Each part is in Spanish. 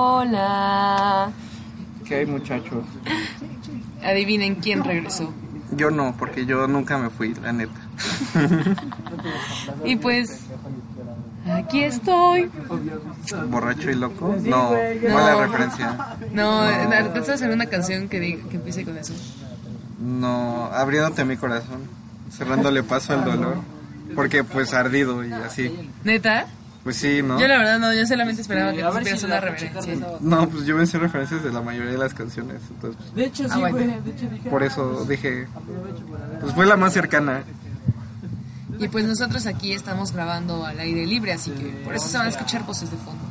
Hola. ¿Qué hay muchachos? Adivinen quién regresó. Yo no, porque yo nunca me fui, la neta. Y pues aquí estoy. ¿Borracho y loco? No, mala No. referencia. No, pensabas en una canción que, diga- que empiece con eso. No, abriéndote mi corazón, cerrándole paso al dolor. Porque pues ardido y así. ¿Neta? Pues sí, ¿no? Yo la verdad no, yo solamente esperaba que supieras una referencia. No, pues yo me sé referencias de la mayoría de las canciones. Entonces, De hecho, sí, Ah, bueno. güey. De hecho, dije. por eso dije, pues fue la más cercana. Y pues nosotros aquí estamos grabando al aire libre, así que por eso se van a escuchar voces de fondo.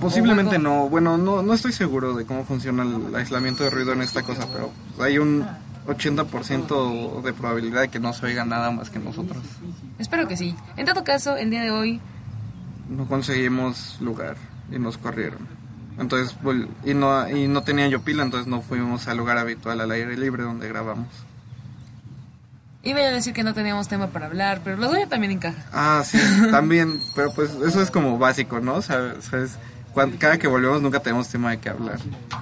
Posiblemente no, bueno, no, no estoy seguro de cómo funciona el aislamiento de ruido en esta cosa, pero hay un 80% de probabilidad de que no se oiga nada más que nosotros. Espero que sí. En todo caso, el día de hoy No conseguimos lugar y nos corrieron. Entonces, vol- y no, y no tenía yo pila, entonces no fuimos al lugar habitual al aire libre donde grabamos. iba a decir que no teníamos tema para hablar, pero lo doy también encaja. Ah, sí, también, pero pues eso es como básico, ¿no? Sabes, sabes, cada que volvemos nunca tenemos tema de qué hablar.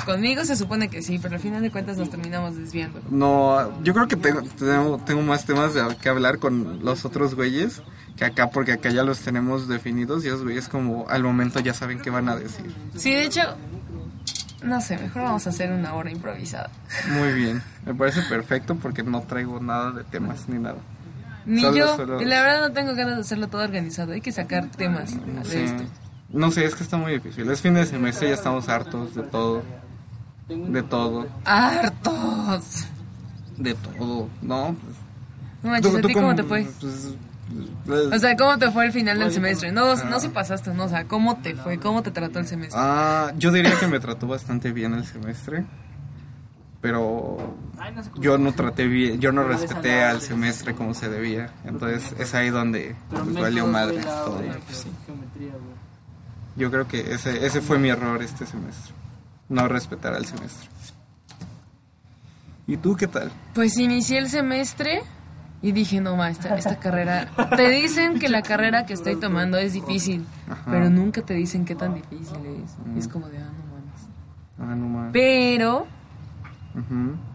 Conmigo se supone que sí, pero al final de cuentas nos terminamos desviando. No, yo creo que tengo, tengo, tengo más temas de que hablar con los otros güeyes que acá, porque acá ya los tenemos definidos y esos güeyes como al momento ya saben qué van a decir. Sí, de hecho, no sé, mejor vamos a hacer una hora improvisada. Muy bien, me parece perfecto porque no traigo nada de temas ni nada. Ni Solo- yo, solo- y la verdad no tengo ganas de hacerlo todo organizado, hay que sacar temas de Sí. esto. No sé, es que está muy difícil. Es fin de semestre, ya estamos hartos de todo. De todo. ¡Hartos! De todo. No, pues. No manches, ¿a ti cómo cómo- te fue? pues, O sea, ¿cómo te fue el final del semestre? No, no si pasaste, no, o sea, ¿cómo te fue? ¿Cómo te trató el semestre? Ah, yo diría que me trató bastante bien el semestre. Pero yo no traté bien, yo no respeté al semestre como se debía. Entonces es ahí donde pues, valió madre todo. Pues, sí. Yo creo que ese, ese fue mi error este semestre. No respetar al semestre. ¿Y tú qué tal? Pues inicié el semestre y dije, no, ma, esta, esta carrera... Te dicen que la carrera que estoy tomando es difícil, Ajá. pero nunca te dicen qué tan difícil es. Es como de, ah, no mames. Ah, no más. Pero,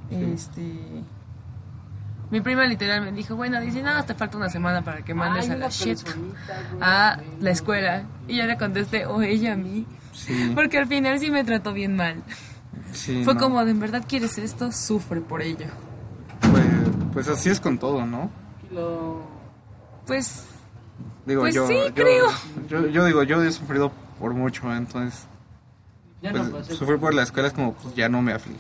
este... Mi prima literal me dijo, bueno, dice, no, te falta una semana para que mandes a la shit a la escuela. Y yo le contesté, o ella a mí. Sí, Porque al final sí me trató bien mal. sí, Fue no. como, de en verdad quieres esto, sufre por ello. Pues, así es con todo, ¿no? Pues, Digo, Pues yo, sí, yo- creo. Yo, yo digo, yo he sufrido por mucho, entonces. Pues, sufrir por la escuela es como, pues ya no me aflige.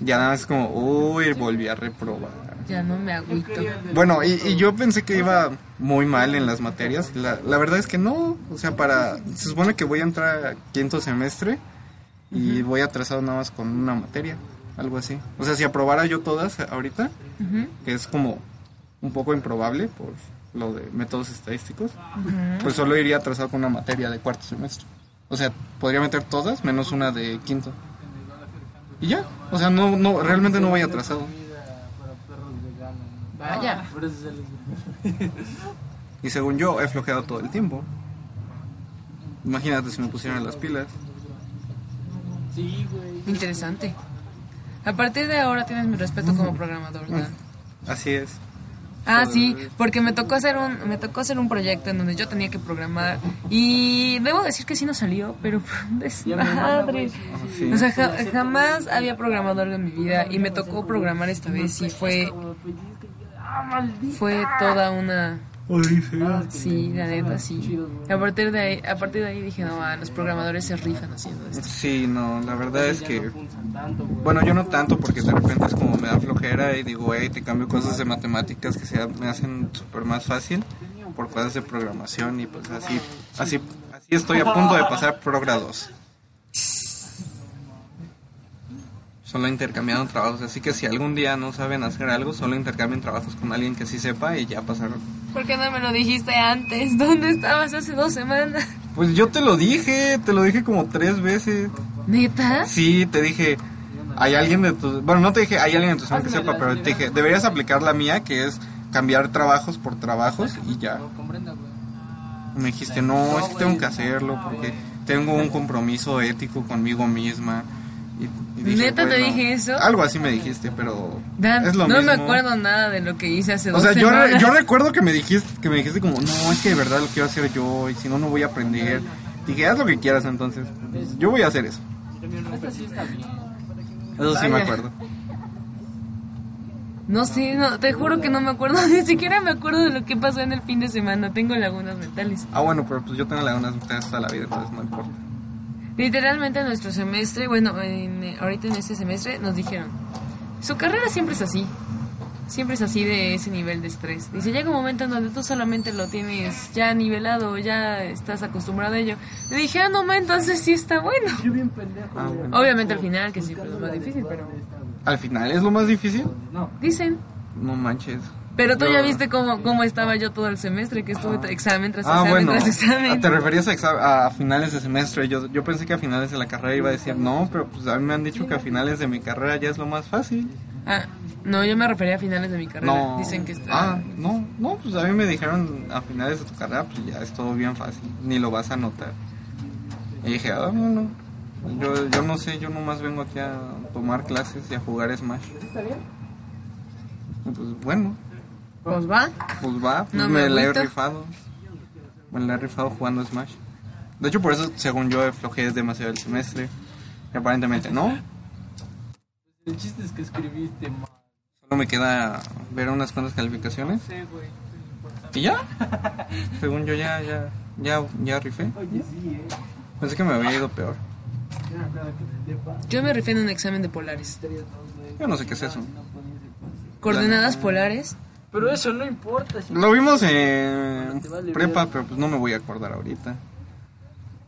Ya nada más es como, uy, volví a reprobar. ya no me agüito. Bueno, y, y yo pensé que iba muy mal en las materias. La, la verdad es que no. O sea, para. Se supone que voy a entrar a quinto semestre y voy atrasado nada más con una materia. Algo así. O sea, si aprobara yo todas ahorita, que es como un poco improbable por lo de métodos estadísticos, pues solo iría atrasado con una materia de cuarto semestre. O sea, podría meter todas menos una de quinto. Y ya, o sea, no, no, realmente no voy atrasado. Vaya. Y según yo, he flojeado todo el tiempo. Imagínate si me pusieran las pilas. Interesante. A partir de ahora tienes mi respeto como programador, ¿verdad? Así es. Ah, sí, porque me tocó hacer un me tocó hacer un proyecto en donde yo tenía que programar y debo decir que sí nos salió, pero fue un desmadre. Sí. O sea, ja- jamás había programado algo en mi vida y me tocó programar esta vez y fue fue toda una sí, la neta sí. A partir de ahí, a partir de ahí dije, no, ah, los programadores se rifan haciendo esto. Sí, no, la verdad es que... Bueno, yo no tanto porque de repente es como me da flojera y digo, hey, te cambio cosas de matemáticas que se, me hacen súper más fácil por cosas de programación y pues así, así, así estoy a punto de pasar Progrados. Solo intercambiando trabajos, así que si algún día no saben hacer algo, solo intercambien trabajos con alguien que sí sepa y ya pasaron. ¿Por qué no me lo dijiste antes? ¿Dónde estabas hace dos semanas? Pues yo te lo dije, te lo dije como tres veces. ¿Neta? Sí, te dije, hay alguien de tu... Bueno, no te dije, hay alguien de tu salón que sepa, pero te dije, deberías aplicar la mía, que es cambiar trabajos por trabajos y ya. Me dijiste, no, es que tengo que hacerlo porque tengo un compromiso ético conmigo misma. Y, y dije, ¿Neta te bueno, dije eso? Algo así me dijiste, pero Dan, es lo no mismo. me acuerdo nada de lo que hice hace O dos sea, yo, re- semanas. yo recuerdo que me dijiste que me dijiste como, no, es que de verdad lo quiero hacer yo y si no, no voy a aprender. Dije, haz lo que quieras entonces. Yo voy a hacer eso. Eso sí me acuerdo. No sé, no, te juro que no me acuerdo, ni siquiera me acuerdo de lo que pasó en el fin de semana, tengo lagunas mentales. Ah, bueno, pero pues yo tengo lagunas mentales toda la vida, entonces no importa. Literalmente en nuestro semestre, bueno, en, eh, ahorita en este semestre nos dijeron, su carrera siempre es así, siempre es así de ese nivel de estrés. Dice, llega un momento en donde tú solamente lo tienes ya nivelado, ya estás acostumbrado a ello. Le dije, ah, no, ma, entonces sí está bueno. Ah, bueno. Obviamente al final, que siempre es lo más difícil, pero Al final es lo más difícil. dicen. No manches. Pero tú Yo- ya viste cómo, cómo estaba yo todo el semestre, que estuve t- examen tras Ah, examen bueno. tras examen. ¿Te referías a, a finales de semestre? Yo, yo pensé que a finales de la carrera iba a decir, no, pero pues a mí me han dicho que a finales de mi carrera ya es lo más fácil. Ah, no, yo me refería a finales de mi carrera. No. Dicen que está... Ah, no, no, pues a mí me dijeron a finales de tu carrera, pues ya es todo bien fácil, ni lo vas a notar. Y dije, ah, no, no. Yo, yo no sé, yo nomás vengo aquí a tomar clases y a jugar Smash. ¿Está bien? Pues bueno, Pues va. Pues va, pues No me, me la he rifado. Me la he rifado jugando Smash. De hecho, por eso, según yo, flojeé demasiado el semestre. Y aparentemente no. El chiste es que escribiste mal. Solo me queda ver unas cuantas calificaciones. Sí, güey. ¿Y ya? Según yo, ya, ya, ya, ya rifé. Oye, sí, eh. Pensé que me había ido peor. Yo me refiero a un examen de polares. Yo no sé qué es eso. Coordenadas polares. Pero eso no importa. si- Lo vimos en vale prepa, ver. pero pues no me voy a acordar ahorita.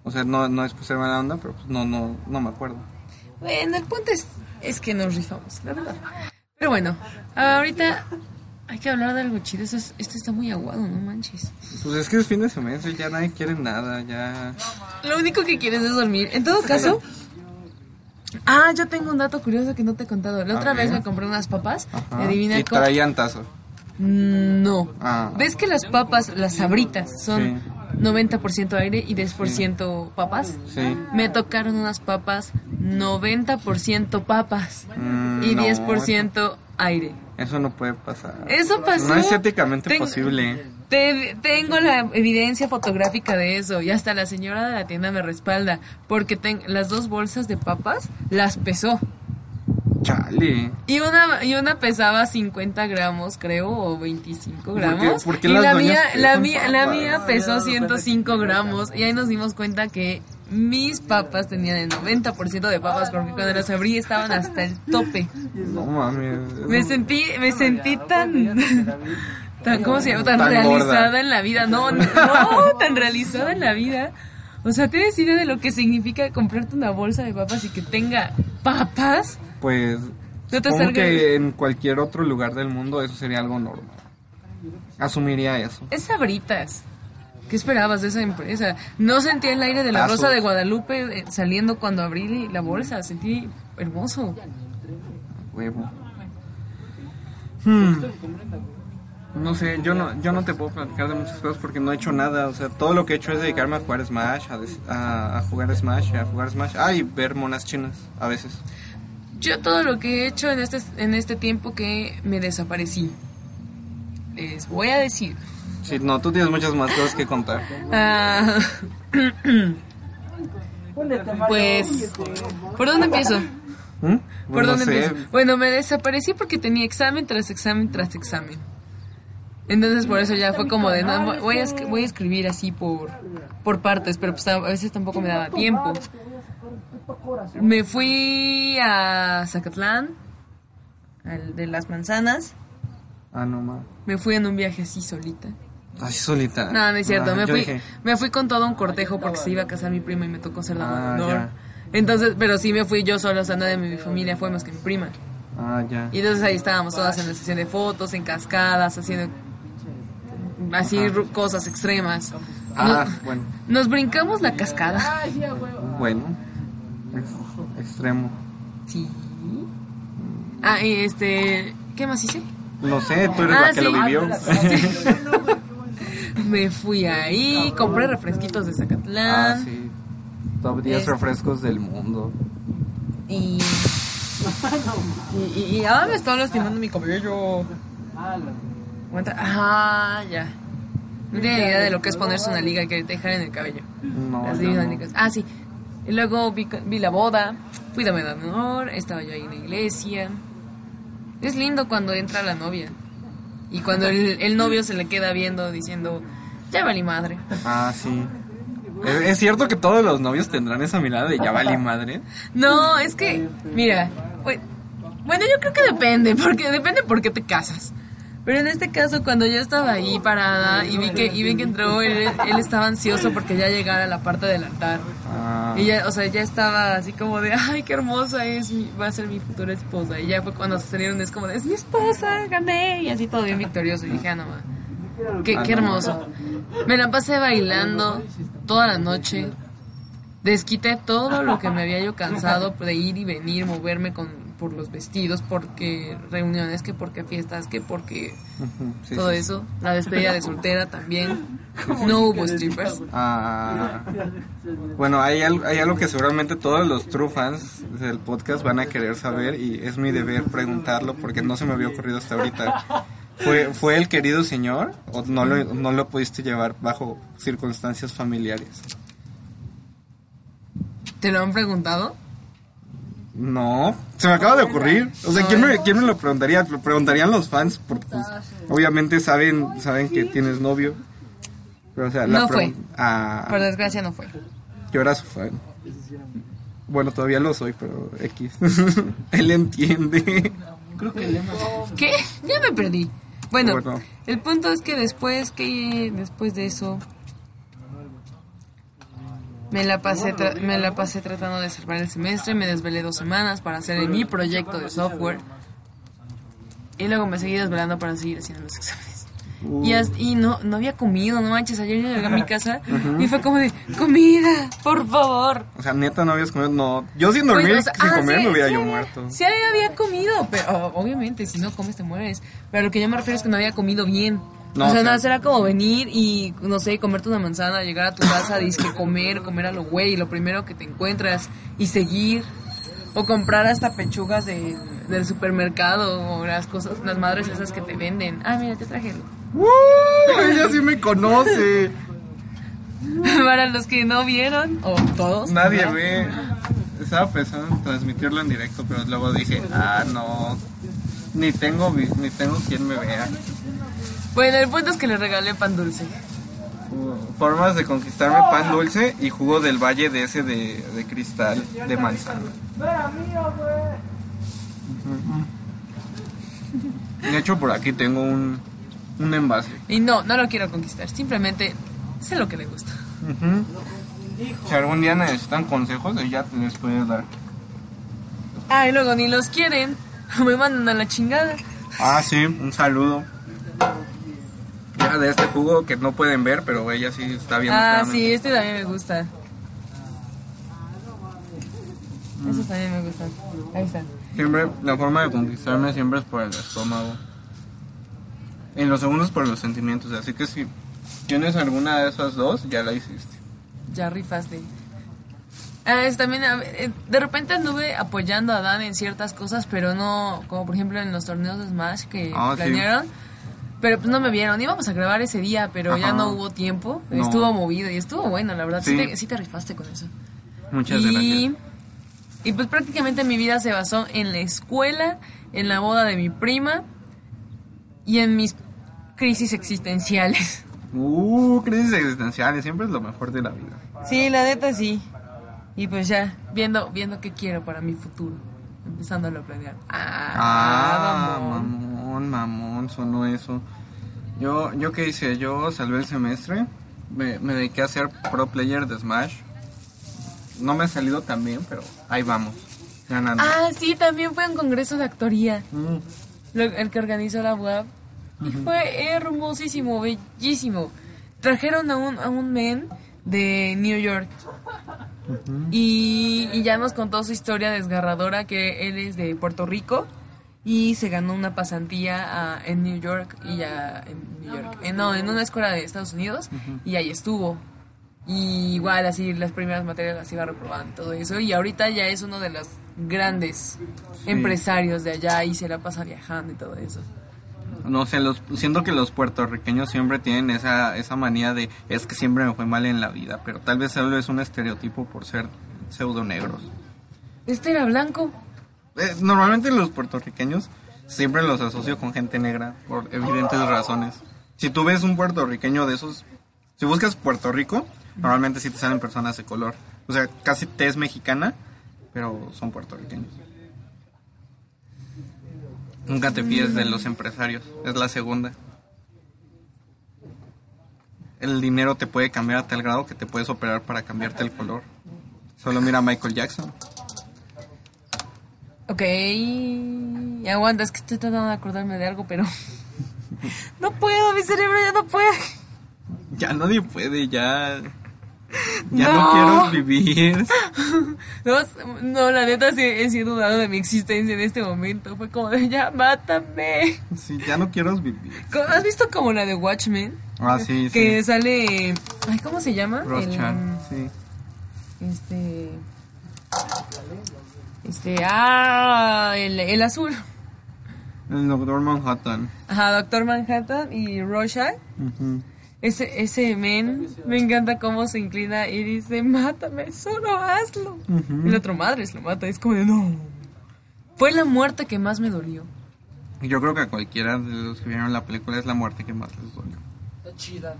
O sea, no, no es por ser mala onda, pero pues no, no, no me acuerdo. Bueno, el punto es, es que nos rifamos, la verdad. Pero bueno, ahorita hay que hablar de algo chido. Esto, es- esto está muy aguado, no manches. Pues es que es fin de semestre, ya nadie quiere nada, ya... Lo único que quieres es dormir. En todo caso... Ah, yo tengo un dato curioso que no te he contado. La otra vez me compré unas papas. Ajá. Y adivina Y cómo... traían tazo. No. Ah. ¿Ves que las papas, las sabritas, son Sí. 90% aire y 10% papas? Sí. Me tocaron unas papas 90% papas Mm, y no, 10% aire. Eso no puede pasar. Eso pasó. No es éticamente Ten- posible. te- tengo la evidencia fotográfica de eso y hasta la señora de la tienda me respalda porque ten- las dos bolsas de papas las pesó. Chale. Y una, y una pesaba 50 gramos, creo, o 25 qué- gramos. por qué y las la doñas mía, la mía, la mía pesó 105 gramos. Y ahí nos dimos cuenta que mis papas tenían el 90% de papas porque cuando las abrí estaban hasta el tope. No mames. Me sentí, me sentí tan, tan ¿cómo se llama? Tan, Tan realizada gorda. en la vida. No, no, no, tan realizada en la vida. O sea, ¿tienes idea de lo que significa comprarte una bolsa de papas y que tenga papas? Pues... Te Supongo que en cualquier otro lugar del mundo eso sería algo normal. Asumiría eso. Es sabritas. ¿Qué esperabas de esa empresa? No sentí el aire de la rosa de Guadalupe eh, saliendo cuando abrí la bolsa. Sentí hermoso. Huevo. Hmm. No sé, yo no, yo no te puedo platicar de muchas cosas porque no he hecho nada. O sea, todo lo que he hecho es dedicarme a jugar Smash, a, des- a, a jugar Smash, a jugar Smash. Ah, y ver monas chinas a veces. Yo todo lo que he hecho en este, en este tiempo que me desaparecí. Les voy a decir. Sí, no, tú tienes muchas más cosas que contar. Ah, pues, ¿por dónde empiezo? ¿Mm? ¿Por No dónde sé. empiezo? Bueno, me desaparecí porque tenía examen tras examen tras examen. Entonces por eso ya fue como de, no, voy a, voy a escribir así por, por partes, pero pues a veces tampoco me daba tiempo. Me fui a Zacatlán, al de las manzanas. Ah, no, ma. Me fui en un viaje así solita. Así solita. No, no es cierto. Ah, me, fui, dije, me fui con todo un cortejo porque se iba a casar mi prima y me tocó ser de Ah. Entonces, pero sí me fui yo sola, o sea, nadie de mi familia fue más que mi prima. Ah, ya. Y entonces ahí estábamos todas en la sesión de fotos, en cascadas, haciendo así cosas extremas. Ah, Nos, bueno. nos brincamos la cascada. Bueno. Ex- extremo. Sí. Ah, y este, ¿qué más hice? No sé, tú eres Ah, la que sí. lo vivió. Me fui ahí, compré refresquitos de ah, Zacatlán. sí. Top 10 Este- refrescos del mundo. Y, y, y, y ahora me estaba lastimando mi cabello. Ah, ya. No tiene idea de lo que es ponerse una liga que te dejar en el cabello. No, Las no. Ah, sí. Y luego vi, vi la boda, fui de honor, estaba yo ahí en la iglesia. Es lindo cuando entra la novia. Y cuando el, el novio se le queda viendo diciendo, ya valí madre. Ah, sí. ¿Es, cierto que todos los novios tendrán esa mirada de ya valí madre? No, es que, mira, bue- bueno, yo creo que depende, porque depende por qué te casas. Pero en este caso, cuando yo estaba ahí parada y vi que, y vi que entró, él, él estaba ansioso porque ya llegara a la parte del altar. Ah, Y ya, o sea, ya estaba así como de, ay, qué hermosa es, mi- va a ser mi futura esposa. Y ya fue cuando se salieron, es como de, es mi esposa, gané. Y así todo bien victorioso. Y dije, ah, no, ma, qué, qué hermoso. Me la pasé bailando toda la noche. Desquité todo lo que me había yo cansado de ir y venir, moverme con, por los vestidos, porque reuniones, que porque fiestas, que porque sí, todo sí. eso. La despedida de soltera también. No hubo strippers. Ah, bueno, hay, al- hay algo que seguramente todos los true fans del podcast van a querer saber y es mi deber preguntarlo porque no se me había ocurrido hasta ahorita. ¿Fue, ¿Fue el querido señor o no lo, no lo pudiste llevar bajo circunstancias familiares? ¿Te lo han preguntado? No, se me acaba de ocurrir. O sea, ¿quién me, quién me lo preguntaría? Lo preguntarían los fans, porque pues, obviamente saben, saben que tienes novio. Pero, o sea, la No fue. Ah, Por desgracia no fue. yo era su fan. Bueno, todavía lo soy, pero X. Él entiende. ¿Qué? Ya me perdí. Bueno, Bueno. el punto es que después que después de eso me la pasé me la pasé tratando de salvar el semestre, me desvelé dos semanas para hacer mi proyecto de software y luego me seguí desvelando para seguir haciendo los exámenes. Y, as- y no, no había comido, no manches, ayer llegué a mi casa y fue como de, comida, por favor. O sea, neta, no habías comido. No, yo sin dormir, Pues, o sea, sin ah, comer, sí, me hubiera sí yo había- muerto. Sí había comido, pero obviamente si no comes te mueres. Pero lo que yo me refiero es que no había comido bien. No, o sea, nada, era como venir y, no sé, comerte una manzana, llegar a tu casa, disque comer, comer a lo güey, lo primero que te encuentras y seguir. O comprar hasta pechugas de, del supermercado o las cosas, las madres esas que te venden. Ah, mira, te traje. ¡Uh! Ella sí me conoce. Para los que no vieron, o todos. Nadie ¿verdad? ve. Estaba pensando en transmitirlo en directo, pero luego dije, ah, no. Ni tengo, ni tengo quien me vea. Bueno, el punto es que le regalé pan dulce. Formas de conquistarme pan dulce y jugo del valle de ese de, de cristal de manzana. De hecho, por aquí tengo un, un envase. Y no, no lo quiero conquistar, simplemente sé lo que le gusta. Si algún día necesitan consejos, ella les puede dar. Ah, y luego ni los quieren, me mandan a la chingada. Ah, sí, un saludo. Ya de este jugo que no pueden ver, pero ella sí está viendo. Ah, sí, este también me gusta. Esos también me gustan. Ahí están. Siempre, la forma de conquistarme siempre es por el estómago. En los segundos por los sentimientos. Así que si tienes alguna de esas dos, ya la hiciste. Ya rifaste. Ah, es también, eh, de repente anduve apoyando a Dan en ciertas cosas, pero no, como por ejemplo en los torneos de Smash que Ah, sí. Pero pues no me vieron. Íbamos a grabar ese día, pero ya no hubo tiempo. No. Estuvo movido y estuvo bueno, la verdad. Sí, Sí. te, sí te rifaste con eso. Muchas y, gracias. y pues prácticamente mi vida se basó en la escuela, en la boda de mi prima y en mis crisis existenciales. Uh, crisis existenciales, siempre es lo mejor de la vida. Sí, la neta sí. Y pues ya, viendo, viendo qué quiero para mi futuro. Empezándolo a planear. Ah, Ah, mamón. Mamón, mamón, sonó eso. Yo, yo qué hice, yo salvé el semestre, me, me dediqué a ser pro player de Smash. No me ha salido tan bien, pero ahí vamos, ganando. Ah, sí, también fue un congreso de actoría. Mm. lo- el que organizó la web. Y fue hermosísimo, bellísimo. Trajeron a un, a un men de New York. y, y ya nos contó su historia desgarradora, que él es de Puerto Rico y se ganó una pasantía ah, en New York y ya en New York, eh, no, en una escuela de Estados Unidos y ahí estuvo. Y igual así las primeras materias las iba reprobando y todo eso. Y ahorita ya es uno de los grandes empresarios de allá y se la pasa viajando y todo eso. No sé, los, siento que los puertorriqueños siempre tienen esa, esa manía de es que siempre me fue mal en la vida, pero tal vez solo es un estereotipo por ser pseudo negros. Este era blanco. Eh, normalmente los puertorriqueños siempre los asocio con gente negra por evidentes razones. Si tú ves un puertorriqueño de esos, si buscas Puerto Rico, normalmente sí te salen personas de color. O sea, casi te es mexicana, pero son puertorriqueños. Nunca te fíes de los empresarios, es la segunda. El dinero te puede cambiar a tal grado que te puedes operar para cambiarte el color. Solo mira a Michael Jackson. Ok. Aguanta, es que estoy tratando de acordarme de algo, pero... no puedo, mi cerebro ya no puede. Ya nadie puede, ya. Ya no, No. quiero vivir. No, no, la neta sí he sido dudado de mi existencia en este momento. Fue como de ya, mátame. Sí, ya no quiero vivir. ¿Cómo- ¿Has visto como la de Watchmen? Ah, sí, Que sí. sale... Ay, ¿cómo se llama? Ross El- Chan, sí. Este. Este. Ah, el, el azul. El Doctor Manhattan. Ajá, Doctor Manhattan y Rorschach. Ujú. Ese, ese men, me encanta cómo se inclina y dice, mátame, solo hazlo. Y el otro madre lo mata, es como de, no. Fue la muerte que más me dolió. Yo creo que a cualquiera de los que vieron la película es la muerte que más les dolió. Está chida.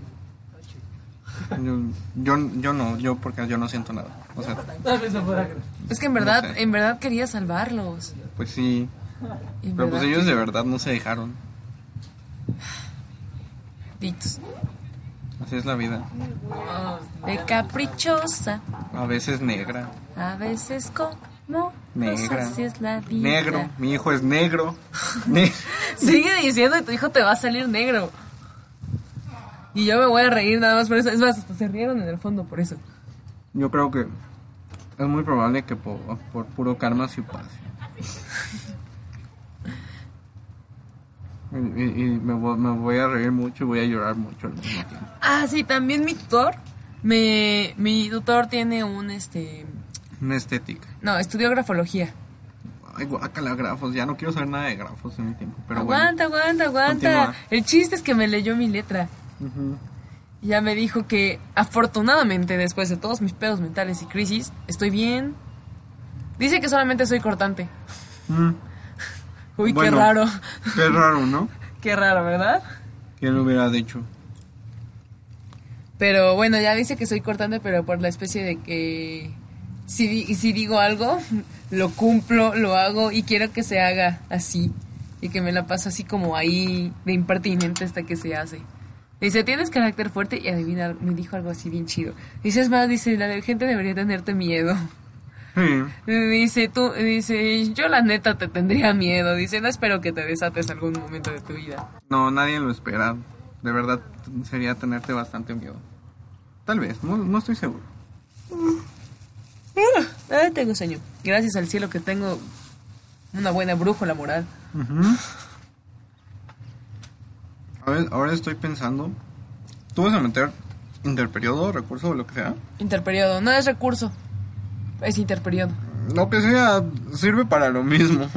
Está chida. Yo, yo, yo no, yo porque yo no siento nada. O sea, no. Es que en verdad, sé. en verdad quería salvarlos. pues sí. Pero pues ellos de verdad no se dejaron. malditos. Así es la vida. De caprichosa, A veces negra. a veces como... Negra. Así es la vida. Negro. Mi hijo es negro. Ne- Sigue diciendo que tu hijo te va a salir negro. Y yo me voy a reír nada más por eso. Es más, hasta se rieron en el fondo por eso. Yo creo que es muy probable que por, por puro karma sí pase. Y, y- y me, voy, me voy a reír mucho y voy a llorar mucho al mismo tiempo. Ah, sí, también mi tutor. Me, mi tutor tiene un, este... Una estética. No, estudió grafología. Ay, guácala, grafos. Ya no quiero saber nada de grafos en mi tiempo. Pero aguanta, aguanta, aguanta. Continúa. El chiste es que me leyó mi letra. bueno. Ujú. Ya me dijo que afortunadamente después de todos mis pedos mentales y crisis, estoy bien. Dice que solamente soy cortante. Mm. Uy, Bueno. qué raro. Qué raro, ¿no? Qué raro, ¿verdad? ¿Quién lo hubiera dicho? Pero bueno, ya dice que soy cortante, pero por la especie de que si, si digo algo, lo cumplo, lo hago y quiero que se haga así. Y que me la paso así como ahí de impertinente hasta que se hace. Dice, tienes carácter fuerte y adivina, me dijo algo así bien chido. Dice, es más, dice, la gente debería tenerte miedo. Sí. Dice, tú, dice, yo la neta te tendría miedo. Dice, no espero que te desates algún momento de tu vida. No, nadie lo espera. De verdad, sería tenerte bastante miedo. Tal vez, no, no estoy seguro. Ah, tengo sueño. Gracias al cielo que tengo una buena brújula moral. Ujú. ahora, ahora estoy pensando. ¿Tú vas a meter interperiodo, recurso o lo que sea? Interperiodo, no es recurso, es interperiodo. Lo que sea, sirve para lo mismo.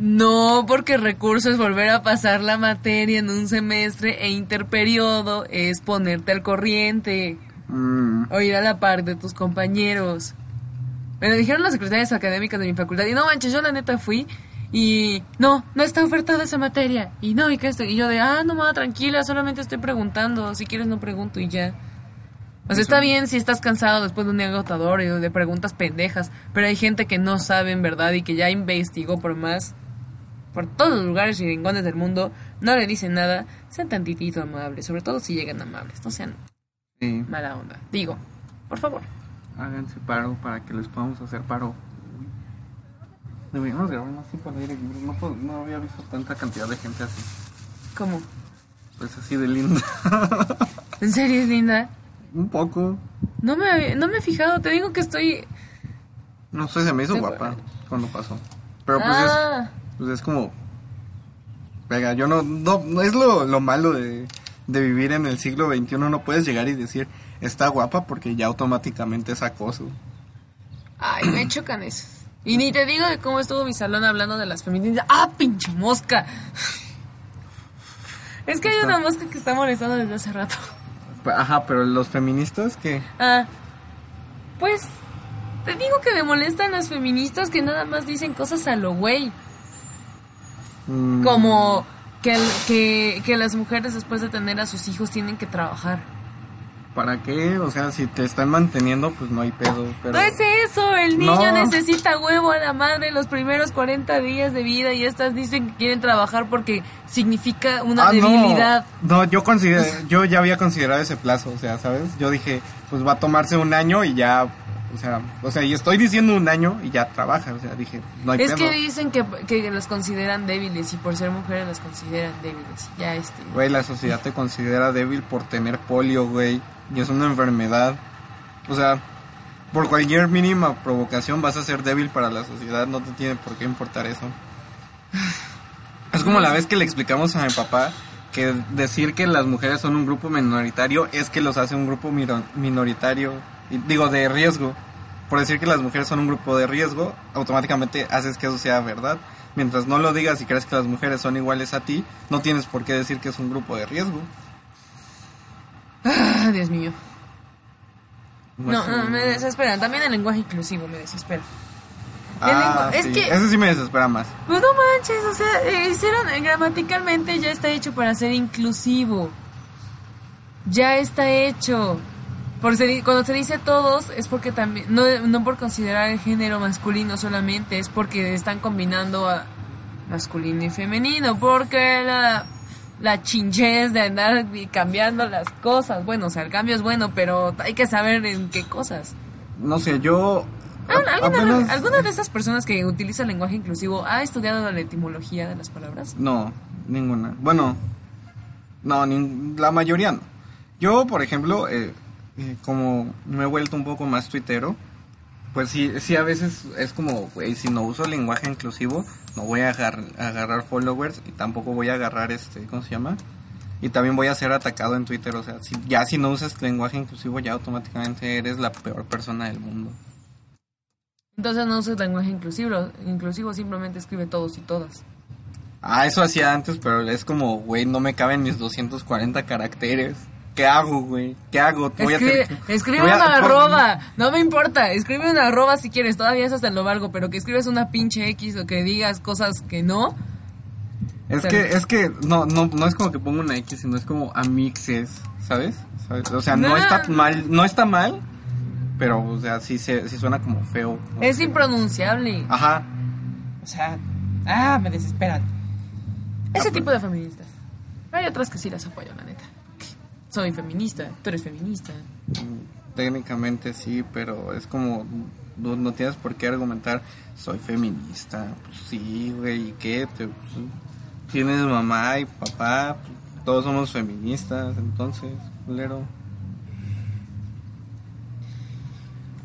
No, porque recurso es volver a pasar la materia en un semestre e interperiodo es ponerte al corriente Mm, o ir a la par de tus compañeros. Me lo dijeron las secretarias académicas de mi facultad y no manches, yo la neta fui y no, no está ofertada esa materia y no, y que esto, y yo de, ah, no, ma, tranquila, solamente estoy preguntando, si quieres no pregunto y ya. O sea, está bien si estás cansado después de un día agotador y de preguntas pendejas, pero hay gente que no sabe en verdad y que ya investigó por más, por todos los lugares y rincones del mundo, no le dicen nada, sean tantitito amables, sobre todo si llegan amables, no sean sí, mala onda. Digo, por favor. háganse paro para que les podamos hacer paro. Deberíamos grabar más tiempo al aire libre. No, puedo- no había visto tanta cantidad de gente así. ¿Cómo? Pues así de linda. ¿En serio es linda? Un poco. No me, había- no me he fijado, te digo que estoy... No sé, se me hizo Sí, guapa cuando pasó. Pero pues ah, es, pues es como... Venga, yo no... No, no es lo, lo malo de, de vivir en el siglo XXI. No puedes llegar y decir, está guapa porque ya automáticamente es acoso. ay, me chocan esos. Y ni te digo de cómo estuvo mi salón hablando de las feministas. ¡Ah, pinche mosca! Es que hay una mosca que está molestando desde hace rato. Ajá, pero los feministas que... Ah, pues te digo que me molestan las feministas que nada más dicen cosas a lo güey. mm, Como que, que las mujeres después de tener a sus hijos tienen que trabajar. ¿Para qué? O sea, si te están manteniendo, pues no hay pedo. Pero... No es eso, el niño No. necesita huevo a la madre los primeros 40 días de vida y estas dicen que quieren trabajar porque significa una Ah, debilidad. No, yo yo ya había considerado ese plazo, o sea, ¿sabes? Yo dije, pues va a tomarse un año y ya, o sea, o sea, y estoy diciendo un año y ya trabaja, o sea, dije, no hay Es pedo. que dicen que, que las consideran débiles y por ser mujeres las consideran débiles. Ya este. Güey, la sociedad te considera débil por tener polio, güey, y es una enfermedad. O sea, por cualquier mínima provocación vas a ser débil para la sociedad, no te tiene por qué importar eso. Es como la vez que le explicamos a mi papá que decir que las mujeres son un grupo minoritario es que los hace un grupo minoritario, digo, de riesgo. Por decir que las mujeres son un grupo de riesgo, automáticamente haces que eso sea verdad. mientras no lo digas y crees que las mujeres son iguales a ti, no tienes por qué decir que es un grupo de riesgo. Ah, Dios mío. No, no, me desespera. También el lenguaje inclusivo me desespera. el Ah, lengu- es sí, que- Ese sí me desespera más. Pues no manches, o sea, eh, hicieron eh, gramaticalmente ya está hecho para ser inclusivo. Ya está hecho. Por se di- cuando se dice todos es porque también no, no por considerar el género masculino solamente, es porque están combinando a masculino y femenino, porque la la chinchez de andar cambiando las cosas. Bueno, o sea, el cambio es bueno, pero hay que saber en qué cosas. No sé, yo... ¿Al- a- ¿Alguna, apenas- alguna de esas personas que utiliza el lenguaje inclusivo ha estudiado la etimología de las palabras? No, ninguna. Bueno, no, nin- la mayoría no. Yo, por ejemplo, eh, eh, como me he vuelto un poco más tuitero, pues sí, sí a veces es como, güey, si no uso lenguaje inclusivo, no voy a agar- agarrar followers y tampoco voy a agarrar este, ¿cómo se llama? Y también voy a ser atacado en Twitter, o sea, si, ya si no usas lenguaje inclusivo, ya automáticamente eres la peor persona del mundo. Entonces no usa el lenguaje inclusivo, inclusivo simplemente escribe todos y todas. Ah, eso hacía antes, pero es como, güey, no me caben mis 240 caracteres. ¿Qué hago, güey? ¿Qué hago? Voy a Escribe, tener- escribe voy a- una arroba, no me importa, escribe una arroba si quieres, todavía eso hasta lo valgo, pero que escribes una pinche X o que digas cosas que no. Es que, es que, no, no, no es como que ponga una X, sino es como amixes, ¿sabes? ¿Sabes? O sea, no No. está mal, no está mal, pero, o sea, sí, se, sí suena como feo. ¿no? Es impronunciable. Ajá. O sea, ah, me desesperan. Ese tipo de feministas. Hay otras que sí las apoyo, la neta. Soy feminista, tú eres feminista. Técnicamente sí, pero es como, no, no tienes por qué argumentar, soy feminista. Pues sí, güey, ¿y qué? Te- pues, tienes mamá y papá, pues, todos somos feministas, entonces, culero.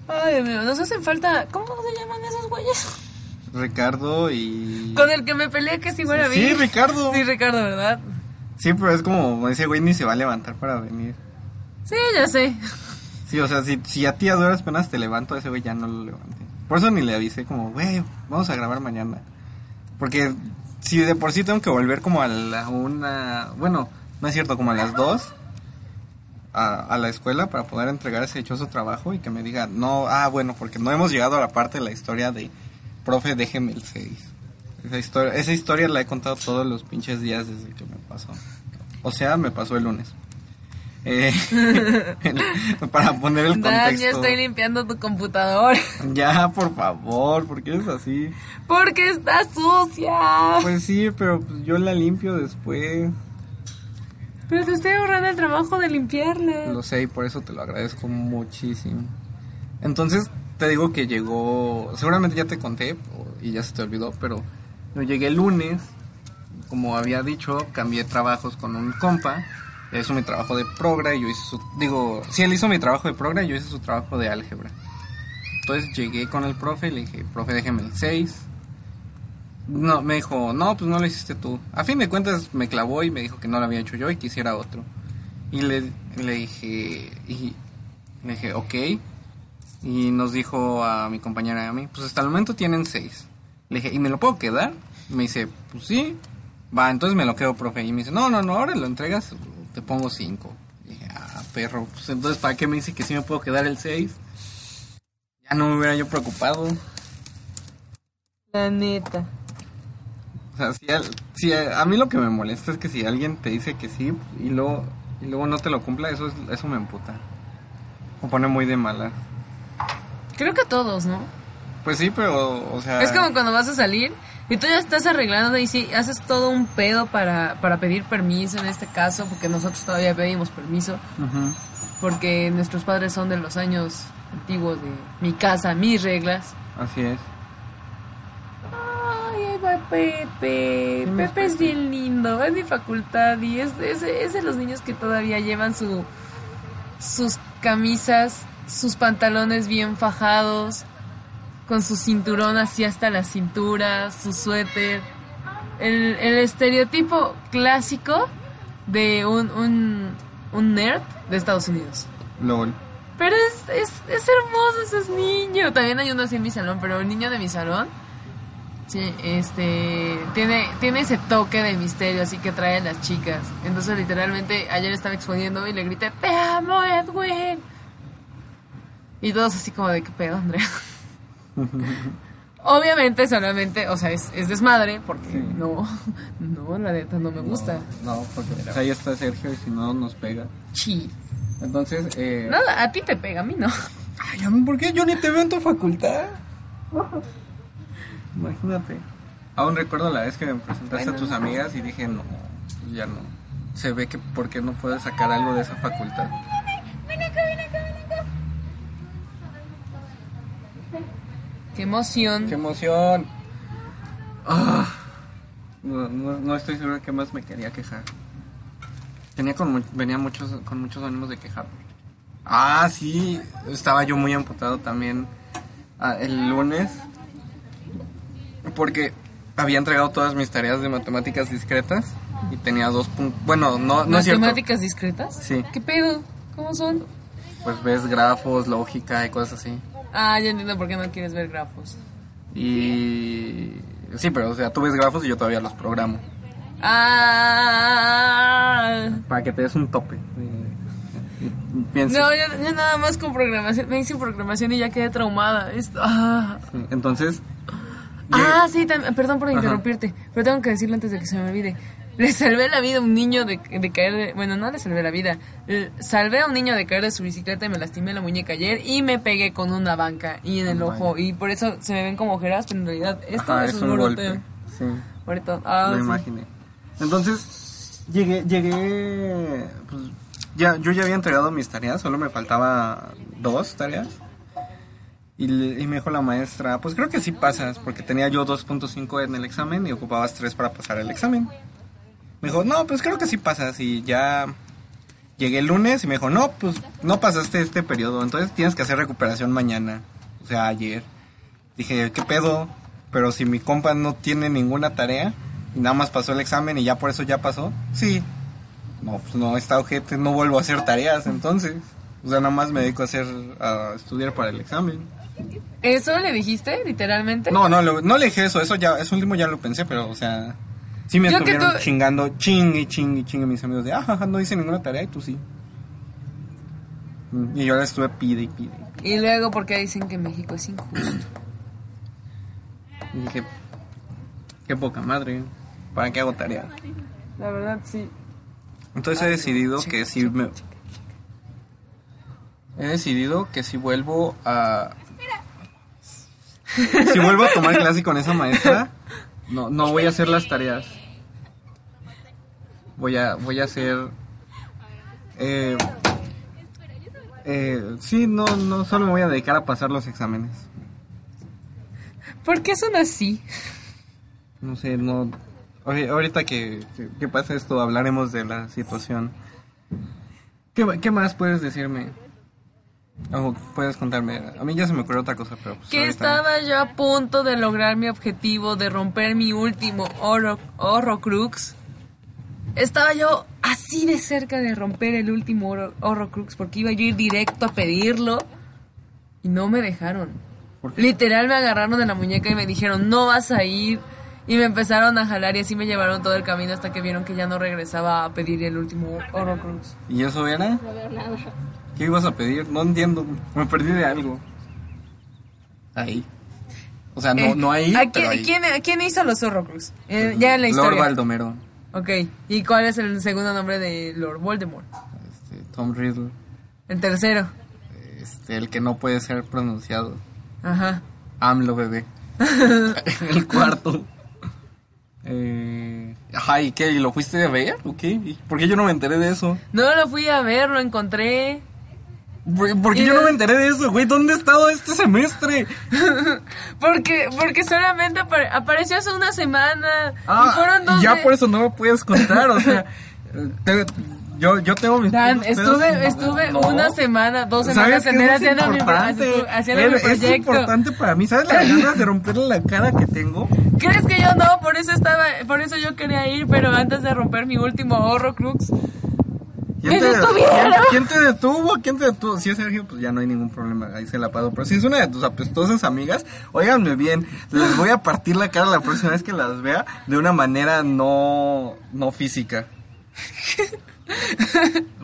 Ay, Dios mío, nos hacen falta. ¿Cómo se llaman esos güeyes? Ricardo y... Con el que me peleé que es igual a mí. Sí, Ricardo. Sí, Ricardo, ¿verdad? Sí, pero es como, ese güey ni se va a levantar para venir. Sí, ya sé. Sí, o sea, si, si a ti a duras penas te levanto, a ese güey ya no lo levanté. Por eso ni le avisé como, güey, vamos a grabar mañana. Porque si de por sí tengo que volver como a la una, bueno, no es cierto, como a las dos a, a la escuela para poder entregar ese dichoso trabajo y que me diga, no, ah, bueno, porque no hemos llegado a la parte de la historia de, profe, déjeme el 6. Esa historia, esa historia la he contado todos los pinches días desde que me pasó. O sea, me pasó el lunes. Eh, para poner el Dan, ya contexto. estoy limpiando tu computadora. Ya, por favor, ¿por qué es así? Porque está sucia. Pues sí, pero pues yo la limpio después. Pero te estoy ahorrando el trabajo de limpiarla. Lo sé y por eso te lo agradezco muchísimo. Entonces, te digo que llegó, seguramente ya te conté y ya se te olvidó, pero yo llegué el lunes, como había dicho, cambié trabajos con un compa, él hizo mi trabajo de progra y yo hice su, digo, sí, él hizo mi trabajo de progra yo hice su trabajo de álgebra. Entonces llegué con el profe y le dije, profe, déjeme el 6. No, me dijo, no, pues no lo hiciste tú. A fin de cuentas me clavó y me dijo que no lo había hecho yo y que hiciera otro. Y le, le dije, y le dije, ok. Y nos dijo a mi compañera y a mí, pues hasta el momento tienen seis. Le dije, ¿y me lo puedo quedar? Y me dice, pues sí. Va, entonces me lo quedo, profe. Y me dice, no, no, no, ahora lo entregas, te pongo cinco. Y dije, ah, perro, pues entonces ¿para qué me dice que sí me puedo quedar el seis? Ya no me hubiera yo preocupado. La neta. O sea, si, al- si a, a mí lo que me molesta es que si alguien te dice que sí y luego, y luego no te lo cumpla, eso, es, eso me emputa. Me pone muy de mala. Creo que todos, ¿no? Pues sí, pero, o sea... Es como cuando vas a salir y tú ya estás arreglando y sí, haces todo un pedo para, para pedir permiso en este caso, porque nosotros todavía pedimos permiso, porque nuestros padres son de los años antiguos de mi casa, mis reglas. Así es. Ay, ahí va Pepe. Pepe es bien lindo, en mi facultad y es, es, es de los niños que todavía llevan su, sus camisas, sus pantalones bien fajados, con su cinturón así hasta la cintura, su suéter. El, el estereotipo clásico de un, un, un nerd de Estados Unidos. LOL. Pero es, es, es hermoso ese es niño. También hay uno así en mi salón, pero el niño de mi salón Sí, este tiene tiene ese toque de misterio así que trae a las chicas. Entonces literalmente ayer estaba exponiendo y le grité, "Te amo, Edwin." Y todos así como de qué pedo, Andrea. Obviamente solamente, o sea, es, es desmadre porque Sí. no no la neta no me gusta. No, porque pues, ahí está Sergio y si no nos pega. Chi. Entonces, eh... Nada, a ti te pega, a mí no. Ay, a mí, ¿por qué yo ni te veo en tu facultad? Imagínate. Aún recuerdo la vez que me presentaste a tus amigas y dije, no, ya no. Se ve que por qué no puedes sacar algo de esa facultad. Qué emoción. ¡Qué emoción! Ah, no, no- no estoy seguro de qué más me quería quejar. Tenía con, venía muchos, con muchos ánimos de quejar. Ah, sí, estaba yo muy amputado también ah, el lunes. Porque había entregado todas mis tareas de matemáticas discretas y tenía dos puntos. Bueno, no, no es cierto. ¿Matemáticas discretas? Sí. ¿Qué pedo? ¿Cómo son? Pues ves grafos, lógica y cosas así. Ah, ya entiendo por qué no quieres ver grafos. Y. Sí, pero o sea, tú ves grafos y yo todavía los programo. Ah. Para que te des un tope. Pienses. No, yo, yo nada más con programación. Me hice programación y ya quedé traumada. Esto- ah. Sí, Entonces. Ah, sí, tam- perdón por Ajá. interrumpirte, pero tengo que decirlo antes de que se me olvide. Le salvé la vida a un niño de, de caer de... Bueno, no le salvé la vida. Le salvé a un niño de caer de su bicicleta y me lastimé la muñeca ayer y me pegué con una banca y en el Oh, ojo. Y por eso se me ven como ojeras, pero en realidad esto Ajá, es, es un, un golpe. golpe. Sí, Ahorita, ah, lo sí. imaginé. Entonces, llegué, llegué. Pues, ya, yo ya había entregado mis tareas, solo me faltaba dos tareas. Y, le- y me dijo la maestra, pues creo que sí pasas, porque tenía yo 2.5 en el examen y ocupabas 3 para pasar el examen. Me dijo, no, pues creo que sí pasas. Y ya llegué el lunes y me dijo, no, pues no pasaste este periodo, entonces tienes que hacer recuperación mañana. O sea, ayer. Dije, ¿qué pedo? Pero si mi compa no tiene ninguna tarea y nada más pasó el examen y ya por eso ya pasó, sí. No, pues no, está ojete, no vuelvo a hacer tareas entonces. O sea, nada más me dedico a hacer, a estudiar para el examen. ¿Eso le dijiste, literalmente? No, no, no le dije eso, eso ya, eso último ya lo pensé, pero, o sea, sí me Yo estuvieron tú- chingando, ching y ching y chingue mis amigos de, ah, no hice ninguna tarea y tú sí. Y yo la estuve pide y pide. Y luego, ¿por qué dicen que México es injusto? Y dije, qué poca madre, ¿para qué hago tarea? La verdad, sí. Entonces he decidido que si me... He decidido que si vuelvo a... Si vuelvo a tomar clase con esa maestra, no, no voy a hacer las tareas. Voy a, voy a hacer... Eh, eh, sí, no, no, solo me voy a dedicar a pasar los exámenes. ¿Por qué son así? No sé, no... ahori- Ahorita que, que, pase esto hablaremos de la situación. ¿Qué, qué más puedes decirme? O puedes contarme. A mí ya se me ocurrió otra cosa, pero pues Que estaba yo a punto de lograr mi objetivo de romper mi último oro, Horrocrux. Estaba yo así de cerca de romper el último oro, Horrocrux porque iba yo a ir directo a pedirlo y no me dejaron. ¿Por qué? Literal me agarraron de la muñeca y me dijeron, no vas a ir. Y me empezaron a jalar y así me llevaron todo el camino hasta que vieron que ya no regresaba a pedir el último Horrocrux. ¿Y eso era? ¿Qué ibas a pedir? No entiendo. Me perdí de algo. Ahí. O sea, no, Eh, no ahí, ¿a pero quién, ahí. quién- quién hizo los Horrocrux? Eh, ya en la Lord historia. Baldomero. Ok, ¿y cuál es el segundo nombre de Lord Voldemort? Este, Tom Riddle. El tercero. Este, el que no puede ser pronunciado. Ajá. AMLO bebé. el cuarto. Eh, ajá, ¿y qué? ¿Y lo fuiste a ver? ¿O qué? ¿Y ¿Por qué yo no me enteré de eso? No lo fui a ver, lo encontré. ¿Por, por qué Y yo no me enteré de eso, güey? ¿Dónde he estado este semestre? Porque, porque solamente apare- apareció hace una semana. y Ah, fueron dos ya de- por eso no me puedes contar, o sea, te- yo, yo tengo mis Dan, estuve, pedos. estuve No. una semana, dos ¿Sabes semanas en él es haciendo mi, haciendo mi Es- Es proyecto. importante para mí, ¿sabes las ganas de romperle la cara que tengo? ¿Crees que yo no? Por eso estaba, por eso yo quería ir, pero antes de romper mi último Horrocrux. ¿Quién ¡Me te! ¿quién, quién te detuvo? ¿Quién te detuvo? Si es Sergio, pues ya no hay ningún problema. Ahí se la pago. Pero si es una de tus apestosas amigas, óiganme bien. Les voy a partir la cara la próxima vez que las vea de una manera no, no física.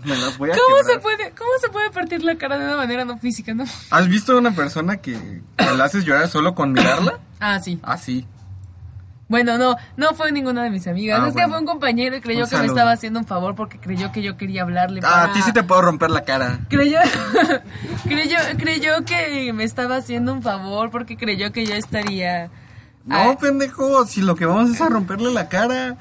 Me las voy a ¿Cómo quebrar. se puede, cómo se puede partir la cara de una manera no física, no? ¿Has visto a una persona que, que la haces llorar solo con mirarla? Ah, sí. Así. Bueno, no, no fue ninguna de mis amigas. Ah, es que fue un compañero y creyó Un que me estaba haciendo un favor porque creyó que yo quería hablarle. Ah, a ti sí te puedo romper la cara. Creyó, creyó, creyó que me estaba haciendo un favor porque creyó que yo estaría... No, Ah, pendejo, si lo que vamos es a romperle la cara.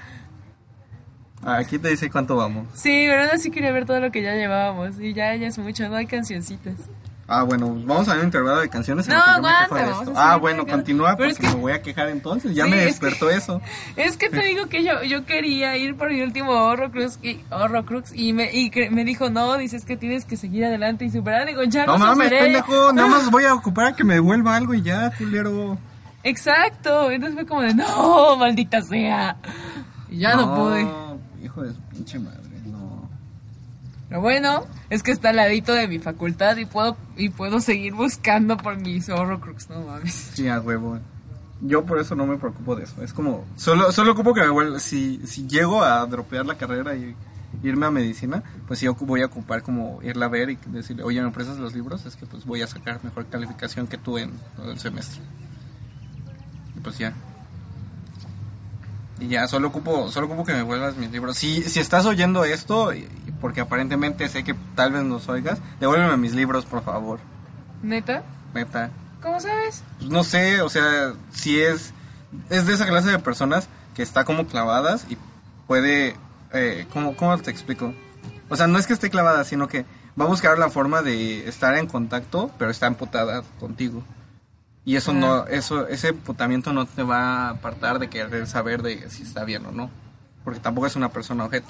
Aquí te dice cuánto vamos. Sí, pero así quería ver todo lo que ya llevábamos. Y ya, ya es mucho, no hay cancioncitas. Ah, bueno, vamos a ver un intervalo de canciones. No, aguanta, Ah, bueno, continúa porque es que- me voy a quejar entonces. Ya Sí, me es despertó eso. Es que te digo que yo, yo quería ir por mi último Horrocrux y, Horrocrux y, me, y me dijo, no, dices que tienes que seguir adelante y superar. Digo, ya No lo mames, pendejo, nada más voy a ocupar a que me devuelva algo y ya, culero. Exacto. Entonces fue como de, no, maldita sea. Y ya no, pude. Hijo de su pinche madre, no. Pero bueno, es que está al ladito de mi facultad y puedo, y puedo seguir buscando por mis Horrocrux, no mames. Sí, huevo. Yo por eso no me preocupo de eso. Es como, solo, solo ocupo que me vuelva. Si, si llego a dropear la carrera y irme a medicina, pues ocu- voy a ocupar como irla a ver y decirle, oye, ¿me prestas los libros? Es que pues voy a sacar mejor calificación que tú en el semestre. Y pues ya. Y ya, solo ocupo, solo ocupo que me vuelvas mis libros. Si, si estás oyendo esto, porque aparentemente sé que tal vez nos oigas, devuélveme mis libros, por favor. ¿Neta? Neta. ¿Cómo sabes? Pues no sé, o sea, si es es de esa clase de personas que está como clavadas y puede eh, ¿cómo, ¿cómo te explico? O sea, no es que esté clavada, sino que va a buscar la forma de estar en contacto, pero está emputada contigo. Y eso no, eso, ese emputamiento no te va a apartar de querer saber de si está bien o no. Porque tampoco es una persona objeto.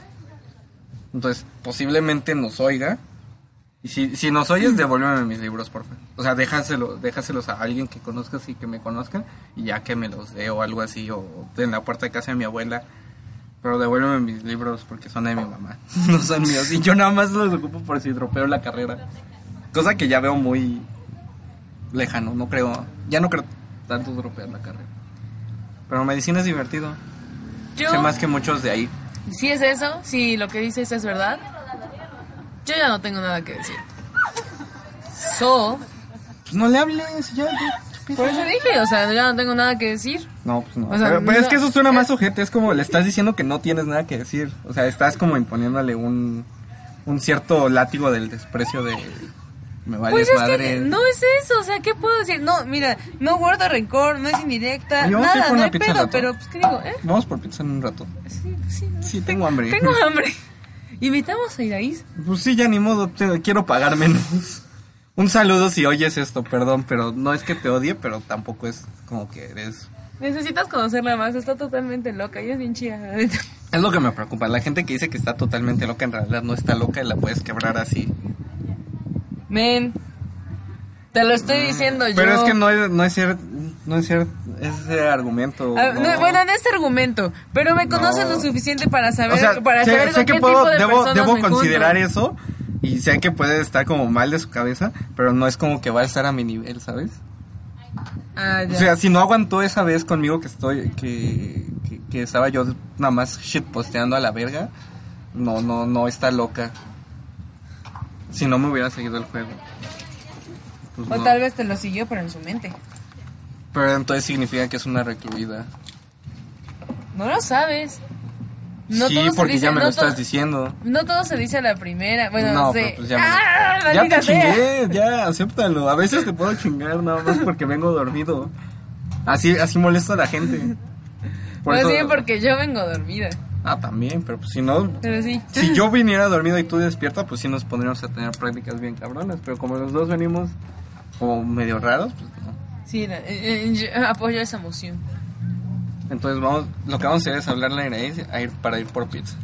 Entonces, posiblemente nos oiga. Y si, si nos oyes, devuélveme mis libros, por favor. O sea, déjaselo, déjaselos a alguien que conozcas y que me conozca. Y ya que me los dé o algo así. O en la puerta de casa de mi abuela. Pero devuélveme mis libros porque son de mi mamá. no son míos. Y yo nada más los ocupo por si dropeo la carrera. Cosa que ya veo muy lejano. No creo. Ya no creo tanto dropear la carrera. Pero medicina es divertido. Yo, Sé más que muchos de ahí. Si es eso, si lo que dices es verdad, yo ya no tengo nada que decir. So, Pues no le hables, ya. ya. por eso dije, o sea, ya no tengo nada que decir. No, pues no. O sea, pero, pero es que eso suena más ojete. Es como le estás diciendo que no tienes nada que decir. O sea, estás como imponiéndole un, un cierto látigo del desprecio de. Me vales Pues es madre. que no es eso, o sea, ¿qué puedo decir? No, mira, no guardo rencor, no es indirecta, Oye, vamos a ir nada, por no una hay pizza al pedo, rato. pero pues, ¿qué digo? ¿Eh? Vamos por pizza en un rato. Sí, sí, Sí, tengo hambre. tengo hambre. Invitamos a Iraís. Pues sí, ya ni modo. te- quiero pagar menos. Un saludo si oyes esto, perdón, pero no es que te odie, pero tampoco es como que eres. Necesitas conocerla más, está totalmente loca y es bien chida. la neta. Es lo que me preocupa. La gente que dice que está totalmente loca en realidad no está loca y la puedes quebrar así. Men, te lo estoy diciendo yo. Pero es que no es, no es cierto, no es cierto ese argumento. Ah, no. no, bueno, en este argumento, pero me conoces No. lo suficiente para saber, o sea, para sé, saber sé con que qué puedo, tipo de debo, personas debo me junto. considerar eso y sé que puede estar como mal de su cabeza, pero no es como que va a estar a mi nivel, ¿sabes? Ah, ya. O sea, si no aguantó esa vez conmigo que estoy, que, que, que estaba yo nada más shitposteando a la verga, no, no, no está loca. Si no me hubiera seguido el juego. Pues o no. tal vez te lo siguió, pero en su mente. Pero entonces significa que es una recluida. No lo sabes. No sí, todo se porque dice- ya me no lo estás diciendo. No todo se dice a la primera. Bueno, no, no sé. pues ya me... ¡Ah, ya te sea! chingué, ya, acéptalo. A veces te puedo chingar nada más porque vengo dormido. Así, así molesto a la gente. Por eso- bien porque yo vengo dormida. Ah, también, pero pues si no... Pero sí. Si yo viniera dormido y tú despierta, pues sí nos pondríamos a tener prácticas bien cabronas. Pero como los dos venimos como medio raros, pues no. Sí, eh, eh, yo apoyo esa moción. Entonces vamos, lo que vamos a hacer es hablarle a Iraíz a ir para ir por pizza.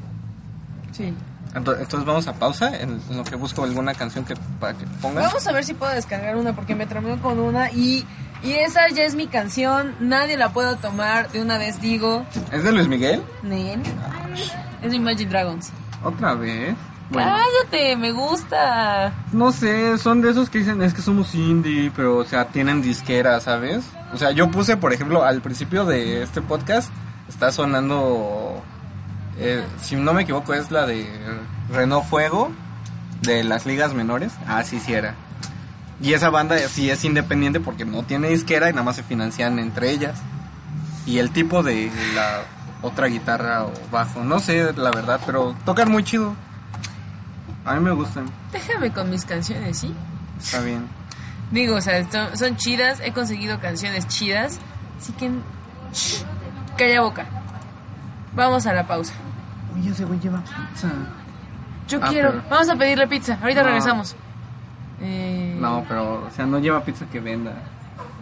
Sí. Entonces, entonces vamos a pausa en, en lo que busco alguna canción que para que pongas. Vamos a ver si puedo descargar una porque me trameo con una y, y esa ya es mi canción. Nadie la puedo tomar. De una vez digo. ¿Es de Luis Miguel? Nen. Es Imagine Dragons. Otra vez. Bueno. Cállate, me gusta. No sé, son de esos que dicen es que somos indie, pero o sea, tienen disquera, ¿sabes? O sea, yo puse, por ejemplo, al principio de este podcast, está sonando, eh, si no me equivoco, es la de Renault Fuego, de las ligas menores. Ah, sí, sí era. Y esa banda sí es independiente porque no tiene disquera y nada más se financian entre ellas. Y el tipo de la otra guitarra o bajo, no sé la verdad, pero tocan muy chido. A mí me gustan, Déjame con mis canciones, ¿sí? está bien. Digo, o sea, son, son chidas, he conseguido canciones chidas, así que... shh, calla boca. Vamos a la pausa. Oye, ese güey lleva pizza. Yo Ah, quiero... pero- Vamos a pedirle pizza, ahorita No. regresamos. Eh, No, pero, o sea, no lleva pizza que venda.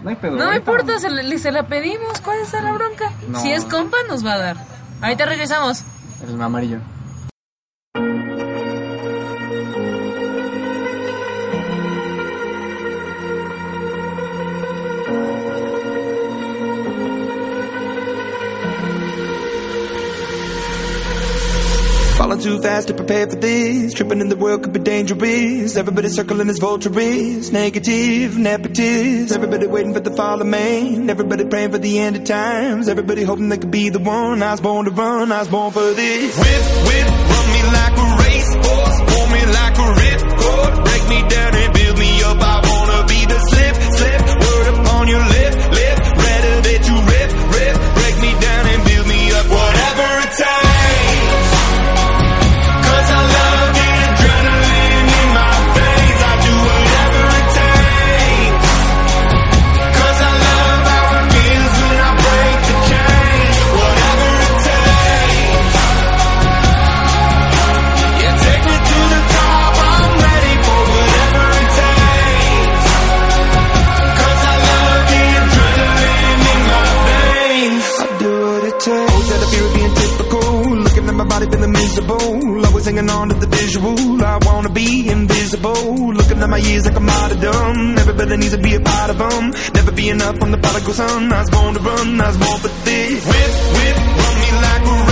No hay pedo. No me importa, se, le- se la pedimos. ¿Cuál es la bronca? No. Si es compa, nos va a dar. Ahorita regresamos. El amarillo. Too fast to prepare for this. Tripping in the world could be dangerous. Everybody circling as vultures. Negative, nepotist. Everybody waiting for the fall of man. Everybody praying for the end of times. Everybody hoping they could be the one. I was born to run. I was born for this. Whip, whip, run me like a racehorse. Pull me like a ripcord. Break me down years like I'm out of dumb. Everybody needs to be a part of them. Never be enough from the prodigal son. I was born to run. I was born for this. Whip, whip, run me like a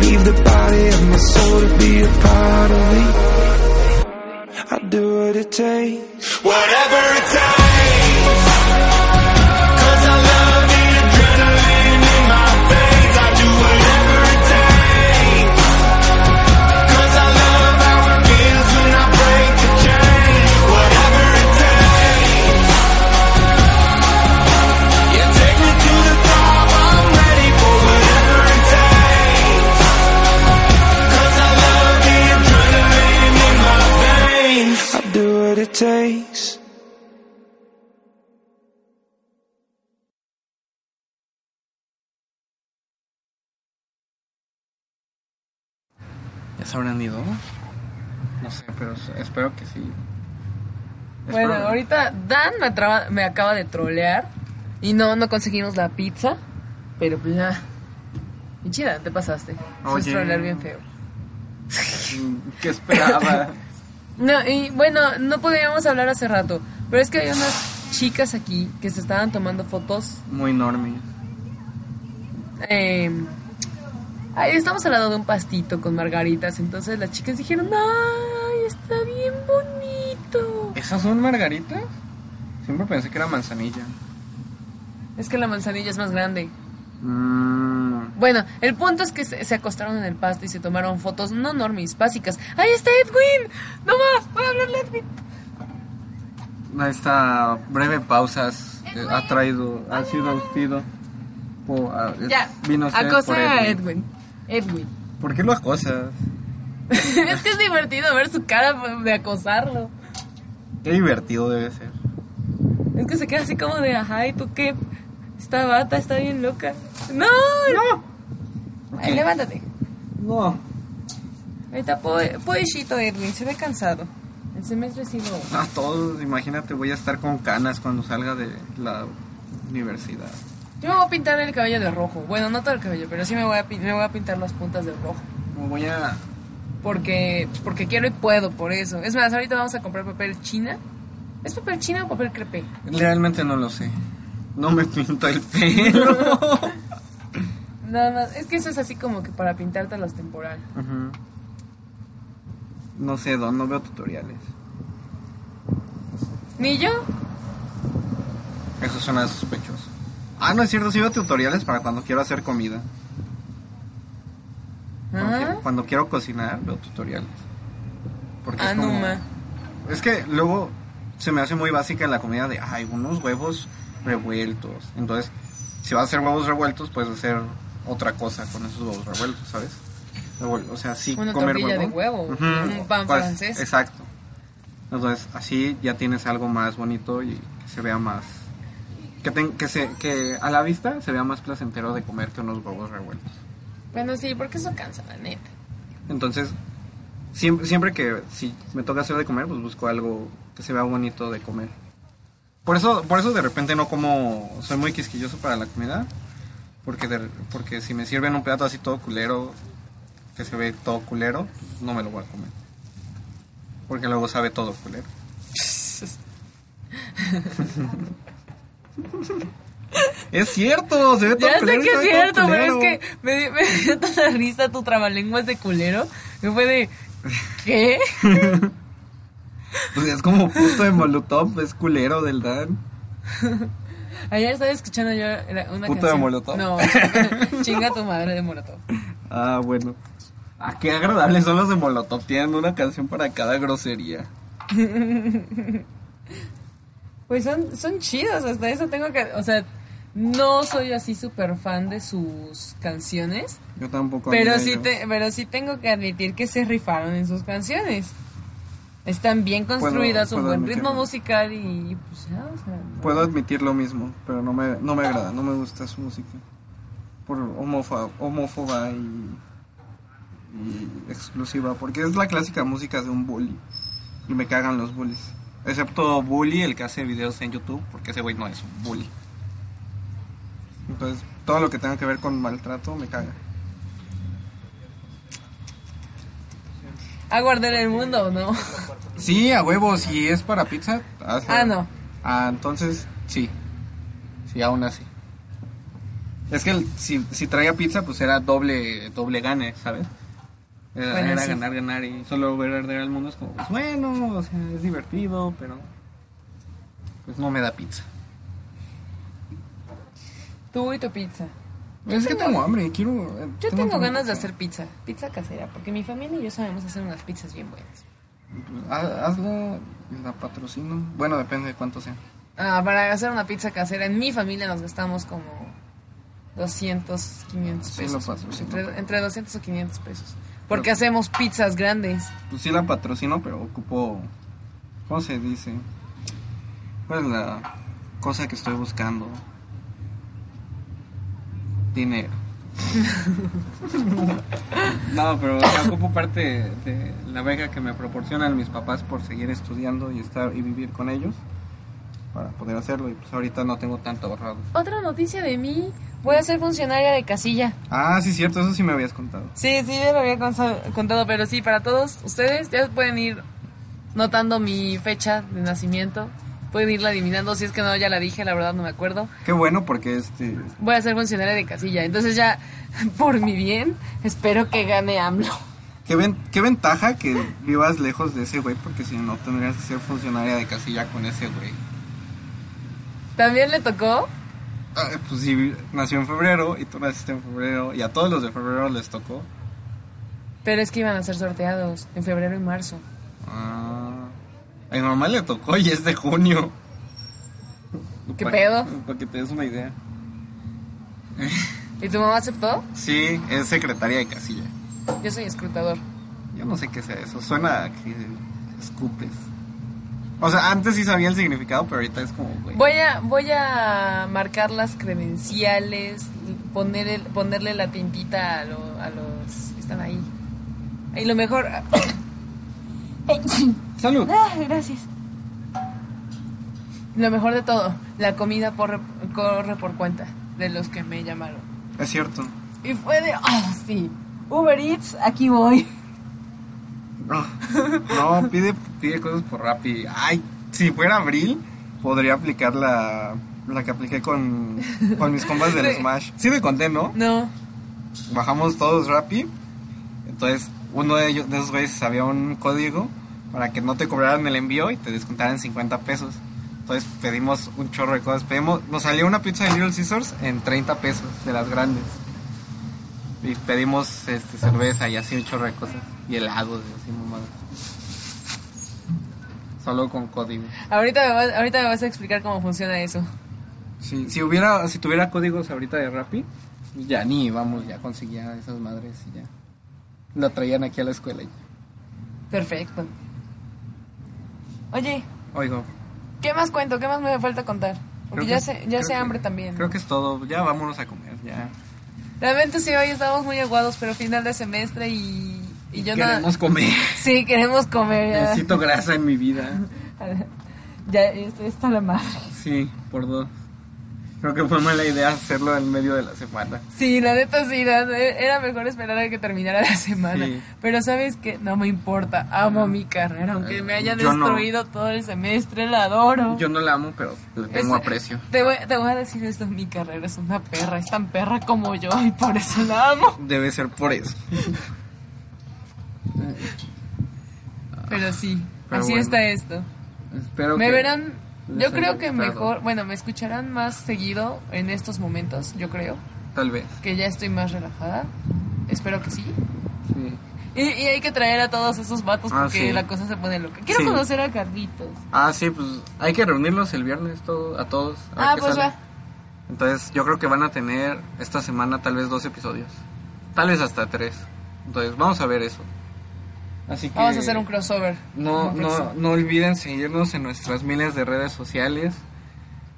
leave the body of my soul to be a part of me. I do what it takes. Whatever it takes. Se habrán ido? No sé, pero espero que sí. Bueno, ahorita Dan me, atraba- me acaba de trolear. Y no, no conseguimos la pizza. Pero pues ya. Y chida, te pasaste. Oye. trolear bien feo. ¿Qué esperaba? No, y bueno, no podíamos hablar hace rato. Pero es que hay unas chicas aquí que se estaban tomando fotos. Muy enorme. eh, ahí estamos al lado de un pastito con margaritas. Entonces las chicas dijeron: ¡Ay, está bien bonito! ¿Esas son margaritas? Siempre pensé que era manzanilla. Es que la manzanilla es más grande. Mm, Bueno, el punto es que se, acostaron en el pasto y se tomaron fotos no normis, básicas. ¡Ahí está Edwin! ¡No más! ¡Voy a hablarle a Edwin! esta breve pausas eh, ha traído, ha sido auspido. por- ah, eh, Ya, vino por a Edwin. Edwin. ¿Por qué lo acosas? es que es divertido ver su cara de acosarlo. Qué divertido debe ser. Es que se queda así como de, ajá, ¿y tú qué? Esta bata está bien loca. ¡No! ¡No! Ay, levántate. No. Ahí está pobrecito Edwin, se ve cansado. El semestre sí lo... A todos, imagínate, voy a estar con canas cuando salga de la universidad. Yo me voy a pintar el cabello de rojo. Bueno, no todo el cabello, pero sí me voy a, me voy a pintar las puntas de rojo. Me Voy a. Porque, porque quiero y puedo, por eso. Es más, ahorita vamos a comprar papel china. ¿Es papel china o papel crepe? Realmente no lo sé. No me pinto el pelo. No, no, es que eso es así como que para pintarte las temporal. Ujú. No sé, Don, no veo tutoriales. Ni yo. Eso suena sospechoso. Ah, no es cierto, sí veo tutoriales para cuando quiero hacer comida. Cuando, Ajá. quiero, cuando quiero cocinar, veo tutoriales. Porque es Ah, como- no, ma. Es que luego se me hace muy básica la comida de, ay, unos huevos revueltos. Entonces, si vas a hacer huevos revueltos, puedes hacer otra cosa con esos huevos revueltos, ¿sabes? O sea, sí Una comer huevo. de huevo, un pan pues, francés. Exacto. Entonces, así ya tienes algo más bonito y que se vea más... Que, ten- que, se, que a la vista se vea más placentero de comer que unos huevos revueltos. Bueno, sí, porque eso cansa, la neta. Entonces, siempre, siempre que si me toca hacer de comer, pues busco algo que se vea bonito de comer. Por eso, por eso de repente no como, soy muy quisquilloso para la comida, porque, de- porque si me sirven un plato así todo culero, que se ve todo culero, pues no me lo voy a comer. Porque luego sabe todo culero. es cierto, se ve todo Ya sé que es cierto, pero es que me, me dio tanta risa tu trabalenguas de culero. Que fue de. ¿Qué? Pues es como puto de Molotov, es culero del Dan. Ayer estaba escuchando yo una ¿Puto de canción. Molotov? No, chinga tu madre de Molotov. Ah, bueno. Ah, qué agradables son los de Molotov. Tienen una canción para cada grosería. Pues son, son chidos, hasta eso tengo que. O sea, no soy así súper fan de sus canciones. Yo tampoco. Pero sí, te, pero sí tengo que admitir que se rifaron en sus canciones. Están bien construidas, un puedo buen admitirlo. ritmo musical y pues ya, o sea, no. Puedo admitir lo mismo, pero no me, no me agrada, no me gusta su música. Por homófoba, homófoba y, y exclusiva, porque es la clásica música de un bully. Y me cagan los bullies. Excepto Bully, el que hace videos en YouTube, porque ese güey no es un bully. Entonces, todo lo que tenga que ver con maltrato me caga. ¿A guardar el mundo o no? Sí, a huevo, si es para pizza, hazlo. Ah, no. Ah, entonces, sí. Sí, aún así. Es que el- si, si traía pizza, pues era doble, doble gane, ¿sabes? Era, Bueno, era sí. ganar, ganar y solo ver arder al mundo es como, pues bueno, o sea, es divertido, pero pues no me da pizza. Tú y tu pizza. es que tengo- tengo hambre, quiero... eh, Yo tengo hambre ganas de hacer pizza, pizza casera, porque mi familia y yo sabemos hacer unas pizzas bien buenas. Pues, haz- hazla, la patrocino. Bueno, depende de cuánto sea. Ah, para hacer una pizza casera, en mi familia nos gastamos como 200, 500 Sí, lo pesos. entre, entre 200 o 500 pesos. Porque hacemos pizzas grandes. Pues sí la patrocino, pero ocupo... ¿Cómo se dice? ¿Cuál es la cosa que estoy buscando? Dinero. no, pero o sea, ocupo parte de la beca que me proporcionan mis papás por seguir estudiando y estar y vivir con ellos para poder hacerlo y pues ahorita no tengo tanto ahorrado. Otra noticia de mí, voy a ser funcionaria de casilla. Ah, sí, cierto, eso sí me habías contado. Sí, sí, ya lo había contado, pero sí, para todos ustedes ya pueden ir notando mi fecha de nacimiento. Pueden irla adivinando, si es que no, ya la dije, la verdad no me acuerdo. Qué bueno porque este... Voy a ser funcionaria de casilla, entonces ya, por mi bien, espero que gane AMLO. ¿Qué, ven- qué ventaja que vivas lejos de ese güey, porque si no tendrías que ser funcionaria de casilla con ese güey. ¿También le tocó? Ah, pues si nació en febrero y tú naciste en febrero y a todos los de febrero les tocó. Pero es que iban a ser sorteados en febrero y marzo. Ah, a mi mamá le tocó y es de junio. ¿Qué pedo? Para que te des una idea. ¿Y tu mamá aceptó? Sí, es secretaria de casilla. Yo soy escrutador. Yo no sé qué sea eso. Suena a que escupes. O sea, antes sí sabía el significado, pero ahorita es como, güey. Voy a, voy a marcar las credenciales, poner el- ponerle la tintita a, lo- a los que están ahí. Y lo mejor... Salud. Ah, gracias. Lo mejor de todo, la comida por- corre por cuenta de los que me llamaron. Es cierto. Y fue de, ah, sí, Uber Eats, aquí voy. No, no, pide, pide cosas por Rappi. Ay, si fuera abril, podría aplicar la, la que apliqué con, con mis compas del. Smash. Sí me conté, ¿no? No, Bajamos todos Rappi. Entonces, uno de ellos, de esos güeyes, sabía un código para que no te cobraran el envío y te descontaran 50 pesos. Entonces pedimos un chorro de cosas. Pedimos, nos salió una pizza de Little Scissors en 30 pesos, de las grandes. Y pedimos este, cerveza y así un chorro de cosas. Y helados y así mamadas. Solo con código. ahorita me, vas, ahorita me vas a explicar cómo funciona eso. Sí, si hubiera, si tuviera códigos ahorita de Rappi, ya ni vamos, ya conseguía esas madres y ya. Lo traían aquí a la escuela. y- Perfecto. Oye, Oigo. ¿qué más cuento? ¿Qué más me falta contar? Porque creo ya que- sé, ya creo sé que- hambre también. Creo que es todo. Ya vámonos a comer, ya. Realmente sí, hoy estamos muy aguados, pero final de semestre y, y yo no... Queremos comer. Sí, queremos comer. ya. Necesito grasa en mi vida. Ya, está la madre. Sí, por dos. Creo que fue mala idea hacerlo en medio de la semana. Sí, la neta sí, la- era mejor esperar a que terminara la semana. Sí. Pero sabes que no me importa, amo mi carrera, aunque me haya Yo no. destruido todo el semestre, la adoro. Yo no la amo, pero le tengo Es- aprecio. Te voy, te voy a decir esto, mi carrera es una perra, es tan perra como yo y por eso la amo. Debe ser por eso. Pero sí, Pero así bueno. está esto. Espero Me que verán, yo creo que gustado. mejor, bueno, me escucharán más seguido en estos momentos, yo creo, Tal vez. que ya estoy más relajada. Espero que sí. Sí. Y, y hay que traer a todos esos vatos Ah, porque sí. la cosa se pone loca. Quiero Sí. conocer a Carlitos. Ah, sí, pues hay que reunirlos el viernes todo, a todos. a Ah, pues sale. va. Entonces yo creo que van a tener esta semana tal vez dos episodios. Tal vez hasta tres. Entonces vamos a ver eso. Así que Vamos a hacer un crossover. no, no, no olviden seguirnos en nuestras miles de redes sociales.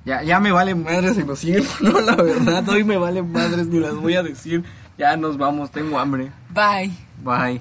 Ya, ya me valen madres si nos siguen o no, la verdad. Hoy me valen madres ni las voy a decir. Ya nos vamos, tengo hambre. Bye. Bye.